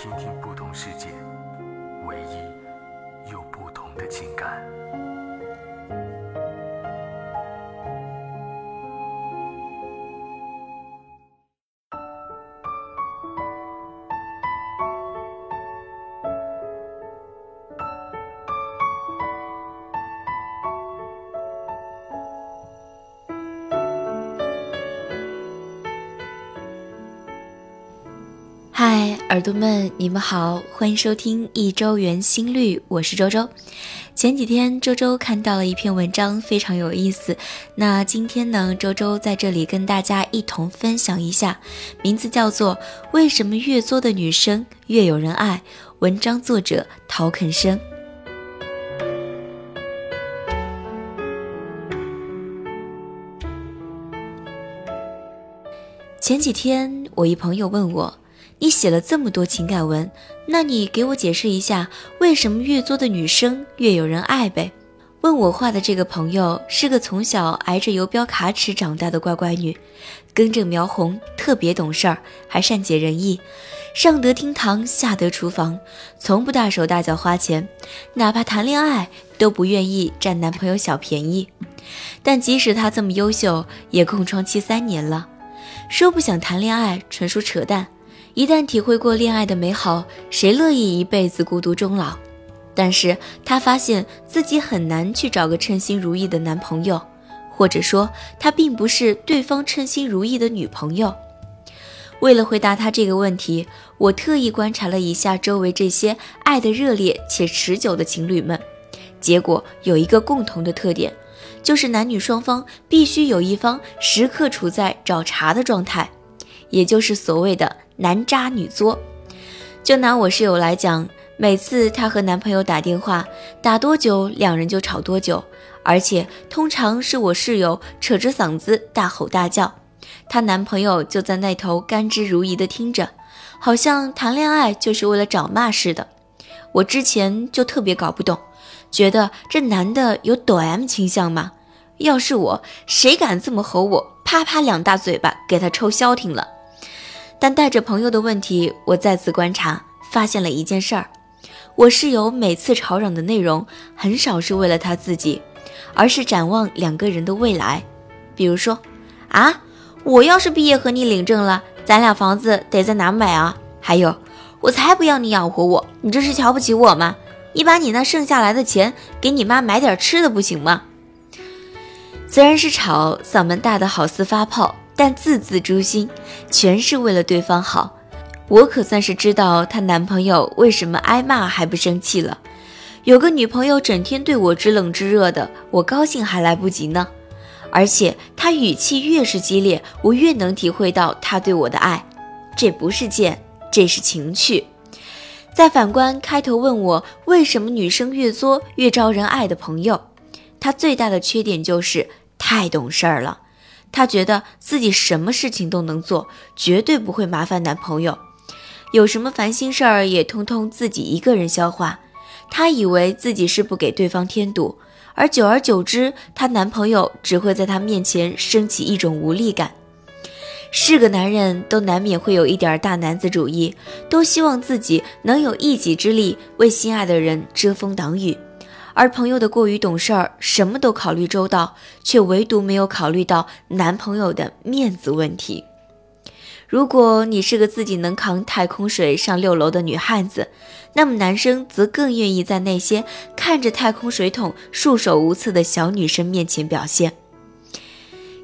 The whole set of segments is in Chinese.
听听不同世界，唯一有不同的情感。嗨，耳朵们，你们好，欢迎收听一周圆心率，我是周周。前几天周周看到了一篇文章，非常有意思。那今天呢，周周在这里跟大家一同分享一下，名字叫做《为什么越作的女生越有人爱》。文章作者陶肯生。前几天，我一朋友问我。你写了这么多情感文，那你给我解释一下，为什么越作的女生越有人爱呗？问我话的这个朋友是个从小挨着游标卡尺长大的乖乖女，根正苗红，特别懂事儿，还善解人意，上得厅堂，下得厨房，从不大手大脚花钱，哪怕谈恋爱都不愿意占男朋友小便宜。但即使她这么优秀，也空窗期三年了，说不想谈恋爱纯属扯淡。一旦体会过恋爱的美好，谁乐意一辈子孤独终老？但是她发现自己很难去找个称心如意的男朋友，或者说她并不是对方称心如意的女朋友。为了回答她这个问题，我特意观察了一下周围这些爱的热烈且持久的情侣们，结果有一个共同的特点，就是男女双方必须有一方时刻处在找茬的状态，也就是所谓的。男渣女作，就拿我室友来讲，每次她和男朋友打电话，打多久两人就吵多久，而且通常是我室友扯着嗓子大吼大叫，她男朋友就在那头甘之如饴的听着，好像谈恋爱就是为了找骂似的。我之前就特别搞不懂，觉得这男的有抖 M 倾向吗？要是我，谁敢这么吼我，啪啪两大嘴巴给他抽消停了。但带着朋友的问题，我再次观察，发现了一件事儿：我室友每次吵嚷的内容，很少是为了他自己，而是展望两个人的未来。比如说，啊，我要是毕业和你领证了，咱俩房子得在哪买啊？还有，我才不要你养活我，你这是瞧不起我吗？你把你那剩下来的钱给你妈买点吃的不行吗？虽然是吵，嗓门大的好似发炮。但字字诛心，全是为了对方好。我可算是知道她男朋友为什么挨骂还不生气了。有个女朋友整天对我知冷知热的，我高兴还来不及呢。而且她语气越是激烈，我越能体会到她对我的爱。这不是贱，这是情趣。再反观开头问我为什么女生越作越招人爱的朋友，她最大的缺点就是太懂事儿了。她觉得自己什么事情都能做，绝对不会麻烦男朋友。有什么烦心事儿也通通自己一个人消化。她以为自己是不给对方添堵，而久而久之，她男朋友只会在她面前升起一种无力感。是个男人都难免会有一点大男子主义，都希望自己能有一己之力为心爱的人遮风挡雨。而朋友的过于懂事儿，什么都考虑周到，却唯独没有考虑到男朋友的面子问题。如果你是个自己能扛太空水上六楼的女汉子，那么男生则更愿意在那些看着太空水桶束手无策的小女生面前表现。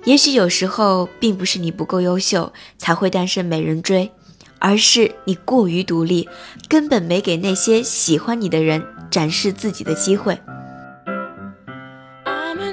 也许有时候并不是你不够优秀才会单身没人追，而是你过于独立，根本没给那些喜欢你的人。展示自己的机会。I'm a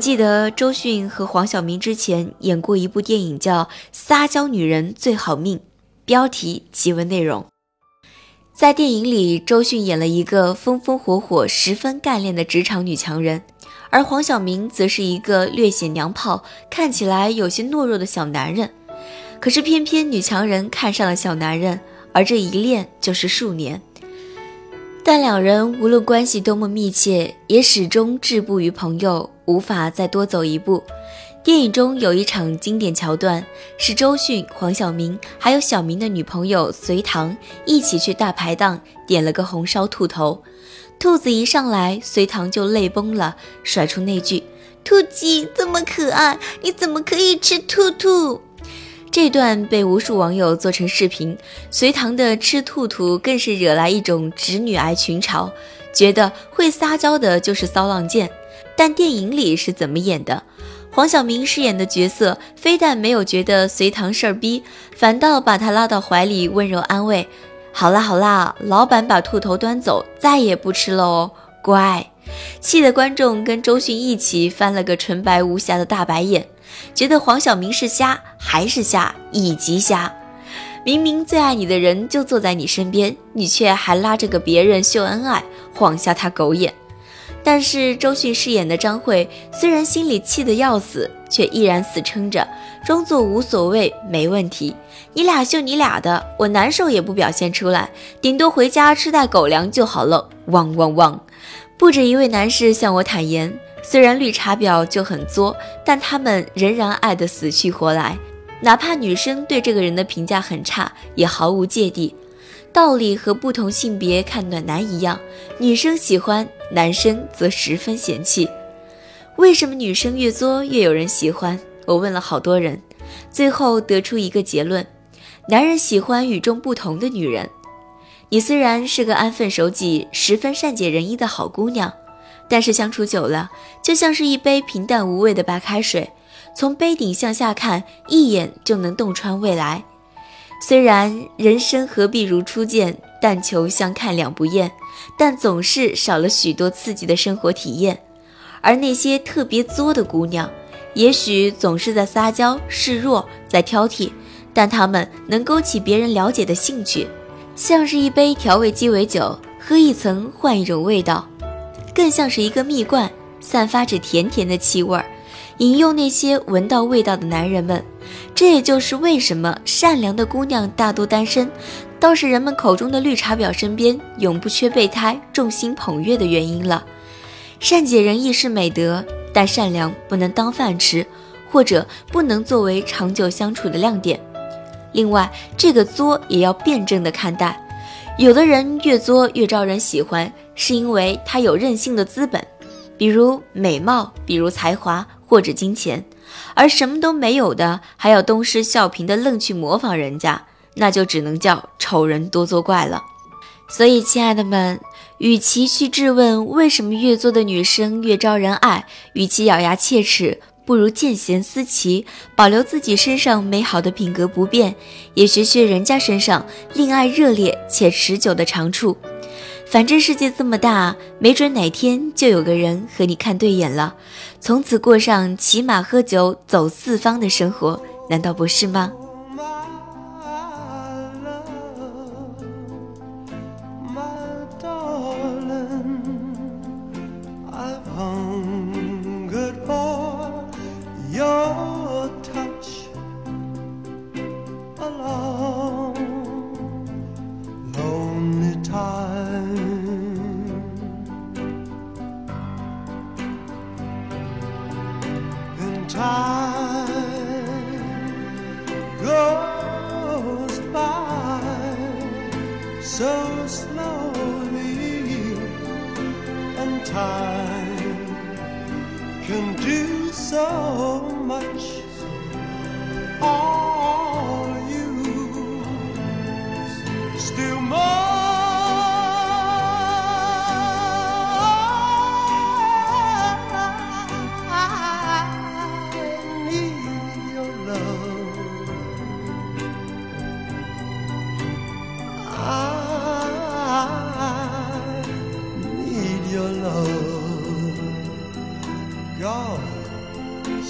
记得周迅和黄晓明之前演过一部电影叫《撒娇女人最好命》，标题即为内容。在电影里，周迅演了一个风风火火、十分干练的职场女强人，而黄晓明则是一个略显娘炮、看起来有些懦弱的小男人。可是偏偏女强人看上了小男人，而这一恋就是数年。但两人无论关系多么密切，也始终止步于朋友，无法再多走一步。电影中有一场经典桥段，是周迅、黄晓明还有小明的女朋友隋棠一起去大排档点了个红烧兔头。兔子一上来，隋棠就泪崩了，甩出那句：“兔鸡这么可爱，你怎么可以吃兔兔？”这段被无数网友做成视频，隋棠的吃兔兔更是惹来一种直女癌群嘲，觉得会撒娇的就是骚浪贱。但电影里是怎么演的？黄晓明饰演的角色非但没有觉得隋唐事儿逼，反倒把他拉到怀里温柔安慰：“好啦好啦，老板把兔头端走，再也不吃了哦，乖。”气得观众跟周迅一起翻了个纯白无瑕的大白眼。觉得黄晓明是瞎，还是瞎，以及瞎。明明最爱你的人就坐在你身边，你却还拉着个别人秀恩爱，晃瞎他狗眼。但是周迅饰演的张慧虽然心里气得要死，却依然死撑着，装作无所谓，没问题。你俩秀你俩的，我难受也不表现出来，顶多回家吃袋狗粮就好了。汪汪汪！不止一位男士向我坦言。虽然绿茶婊就很作，但他们仍然爱得死去活来，哪怕女生对这个人的评价很差，也毫无芥蒂。道理和不同性别看暖男一样，女生喜欢，男生则十分嫌弃。为什么女生越作越有人喜欢？我问了好多人，最后得出一个结论：男人喜欢与众不同的女人。你虽然是个安分守己、十分善解人意的好姑娘，但是相处久了，就像是一杯平淡无味的白开水，从杯顶向下看，一眼就能洞穿未来。虽然人生何必如初见，但求相看两不厌，但总是少了许多刺激的生活体验。而那些特别作的姑娘，也许总是在撒娇示弱，在挑剔，但她们能勾起别人了解的兴趣，像是一杯调味鸡尾酒，喝一层换一种味道，更像是一个蜜罐，散发着甜甜的气味，引诱那些闻到味道的男人们。这也就是为什么善良的姑娘大多单身，倒是人们口中的绿茶婊身边永不缺备胎，众星捧月的原因了。善解人意是美德，但善良不能当饭吃，或者不能作为长久相处的亮点。另外，这个作也要辩证的看待。有的人越作越招人喜欢，是因为他有任性的资本，比如美貌，比如才华，或者金钱。而什么都没有的，还要东施效颦的愣去模仿人家，那就只能叫丑人多作怪了。所以，亲爱的们，与其去质问为什么越作的女生越招人爱，与其咬牙切齿，不如见贤思齐，保留自己身上美好的品格不变，也学学人家身上恋爱热烈且持久的长处。反正世界这么大，没准哪天就有个人和你看对眼了，从此过上骑马喝酒走四方的生活，难道不是吗？Oh.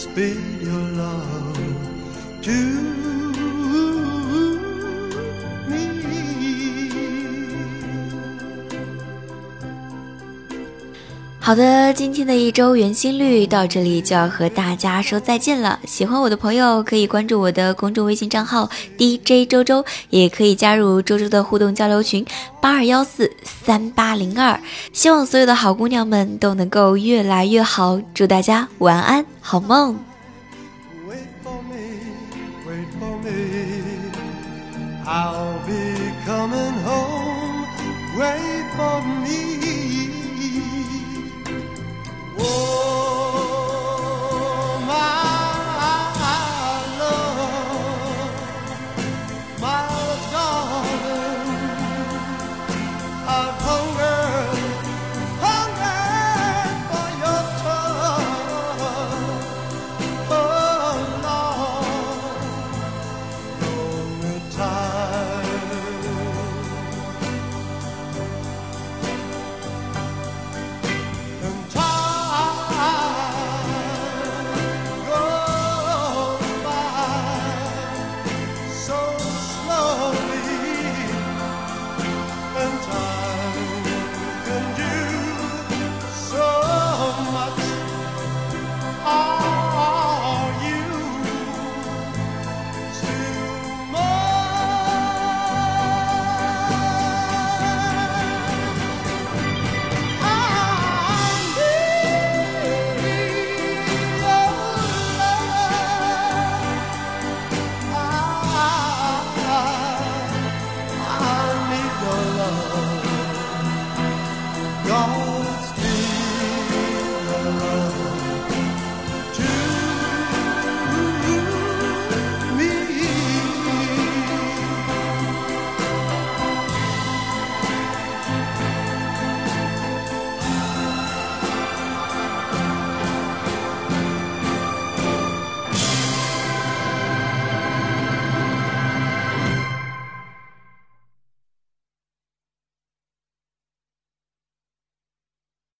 spill your love to 好的，今天的一周圆心率到这里就要和大家说再见了。喜欢我的朋友可以关注我的公众微信账号 DJ 周周，也可以加入周周的互动交流群八二幺四三八零二。希望所有的好姑娘们都能够越来越好，祝大家晚安，好梦。I'll be coming home. Wait for me.